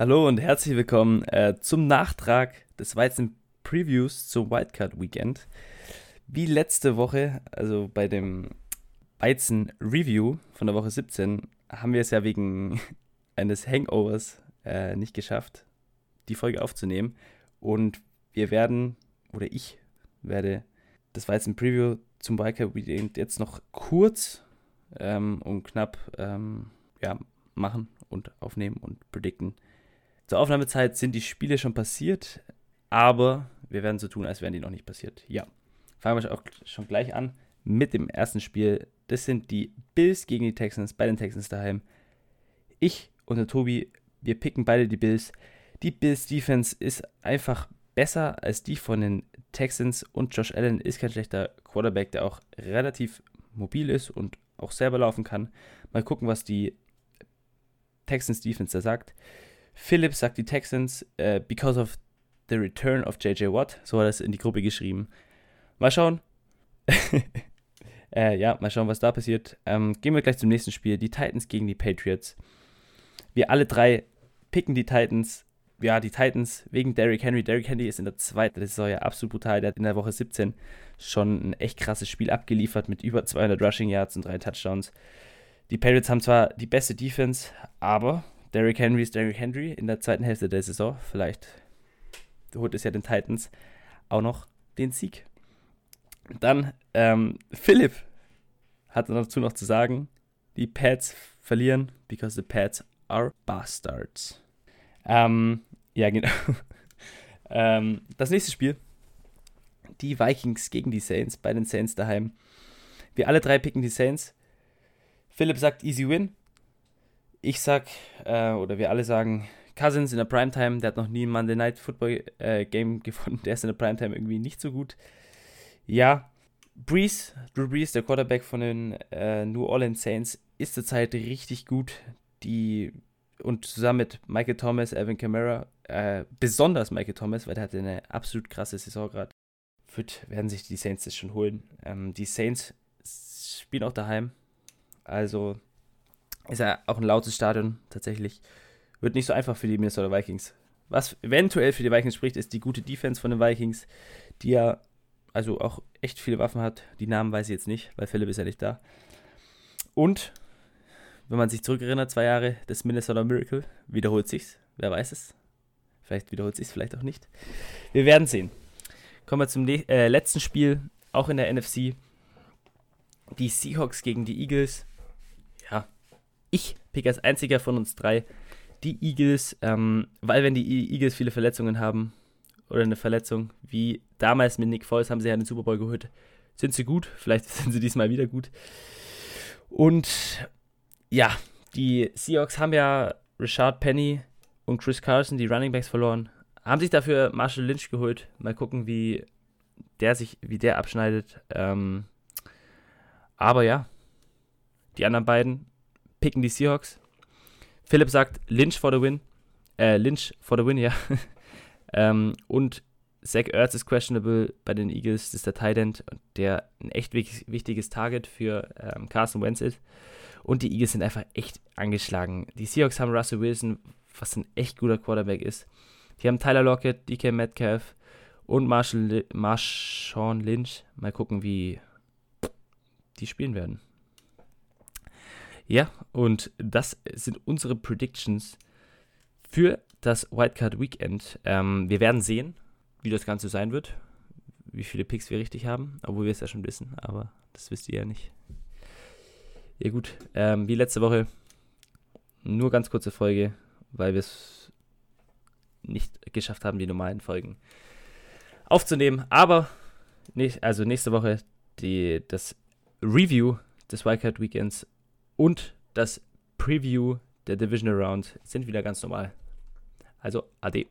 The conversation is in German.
Hallo und herzlich willkommen äh, zum Nachtrag des Weizen Previews zum Wildcard Weekend. Wie letzte Woche, also bei dem Weizen Review von der Woche 17, haben wir es ja wegen eines Hangovers äh, nicht geschafft, die Folge aufzunehmen. Und wir werden, oder ich werde das Weizen Preview zum Wildcard Weekend jetzt noch kurz ähm, und knapp ähm, ja, machen und aufnehmen und predikten. Zur Aufnahmezeit sind die Spiele schon passiert, aber wir werden so tun, als wären die noch nicht passiert. Ja, fangen wir auch schon gleich an mit dem ersten Spiel. Das sind die Bills gegen die Texans, bei den Texans daheim. Ich und der Tobi, wir picken beide die Bills. Die Bills Defense ist einfach besser als die von den Texans und Josh Allen ist kein schlechter Quarterback, der auch relativ mobil ist und auch selber laufen kann. Mal gucken, was die Texans Defense da sagt. Phillips sagt die Texans, uh, because of the return of JJ Watt. So hat er es in die Gruppe geschrieben. Mal schauen. äh, ja, mal schauen, was da passiert. Ähm, gehen wir gleich zum nächsten Spiel. Die Titans gegen die Patriots. Wir alle drei picken die Titans. Ja, die Titans wegen Derrick Henry. Derrick Henry ist in der zweiten Saison ja absolut brutal. Der hat in der Woche 17 schon ein echt krasses Spiel abgeliefert mit über 200 Rushing Yards und drei Touchdowns. Die Patriots haben zwar die beste Defense, aber Derrick Henry ist Derrick Henry in der zweiten Hälfte der Saison. Vielleicht holt es ja den Titans auch noch den Sieg. Dann ähm, Philipp hat dazu noch zu sagen, die Pats verlieren, because the Pats are bastards. Ähm, ja, genau. ähm, das nächste Spiel, die Vikings gegen die Saints, bei den Saints daheim. Wir alle drei picken die Saints. Philipp sagt easy win. Ich sag, äh, oder wir alle sagen, Cousins in der Primetime, der hat noch nie ein Monday Night Football äh, Game gefunden, der ist in der Primetime irgendwie nicht so gut. Ja, Breeze, Drew Brees, der Quarterback von den äh, New Orleans Saints, ist zurzeit richtig gut. Die und zusammen mit Michael Thomas, Evan Kamara, äh, besonders Michael Thomas, weil der hatte eine absolut krasse Saison gerade. Wird, werden sich die Saints das schon holen. Ähm, die Saints spielen auch daheim. Also ist ja auch ein lautes Stadion tatsächlich. Wird nicht so einfach für die Minnesota Vikings. Was eventuell für die Vikings spricht, ist die gute Defense von den Vikings, die ja also auch echt viele Waffen hat. Die Namen weiß ich jetzt nicht, weil Philipp ist ja nicht da. Und, wenn man sich zurückerinnert, zwei Jahre das Minnesota Miracle, wiederholt sich's. Wer weiß es? Vielleicht wiederholt sich's, vielleicht auch nicht. Wir werden sehen. Kommen wir zum äh, letzten Spiel, auch in der NFC. Die Seahawks gegen die Eagles. Ich pick als einziger von uns drei die Eagles, ähm, weil wenn die Eagles viele Verletzungen haben oder eine Verletzung, wie damals mit Nick Foles haben sie ja den Super Bowl geholt, sind sie gut, vielleicht sind sie diesmal wieder gut. Und ja, die Seahawks haben ja Richard Penny und Chris Carson, die Running Backs, verloren. Haben sich dafür Marshall Lynch geholt. Mal gucken, wie der sich, wie der abschneidet. Ähm, aber ja, die anderen beiden picken die Seahawks. Philipp sagt Lynch for the win. Äh, Lynch for the win, ja. ähm, und Zach Ertz ist questionable bei den Eagles. Das ist der Tight End, der ein echt wichtiges Target für ähm, Carson Wentz ist. Und die Eagles sind einfach echt angeschlagen. Die Seahawks haben Russell Wilson, was ein echt guter Quarterback ist. Die haben Tyler Lockett, DK Metcalf und Marshall, Marshawn Lynch. Mal gucken, wie die spielen werden. Ja, und das sind unsere Predictions für das Wildcard Weekend. Ähm, wir werden sehen, wie das Ganze sein wird, wie viele Picks wir richtig haben, obwohl wir es ja schon wissen, aber das wisst ihr ja nicht. Ja gut, ähm, wie letzte Woche, nur ganz kurze Folge, weil wir es nicht geschafft haben, die normalen Folgen aufzunehmen. Aber, also nächste Woche die, das Review des Wildcard Weekends und das Preview der Division Round sind wieder ganz normal. Also, ade.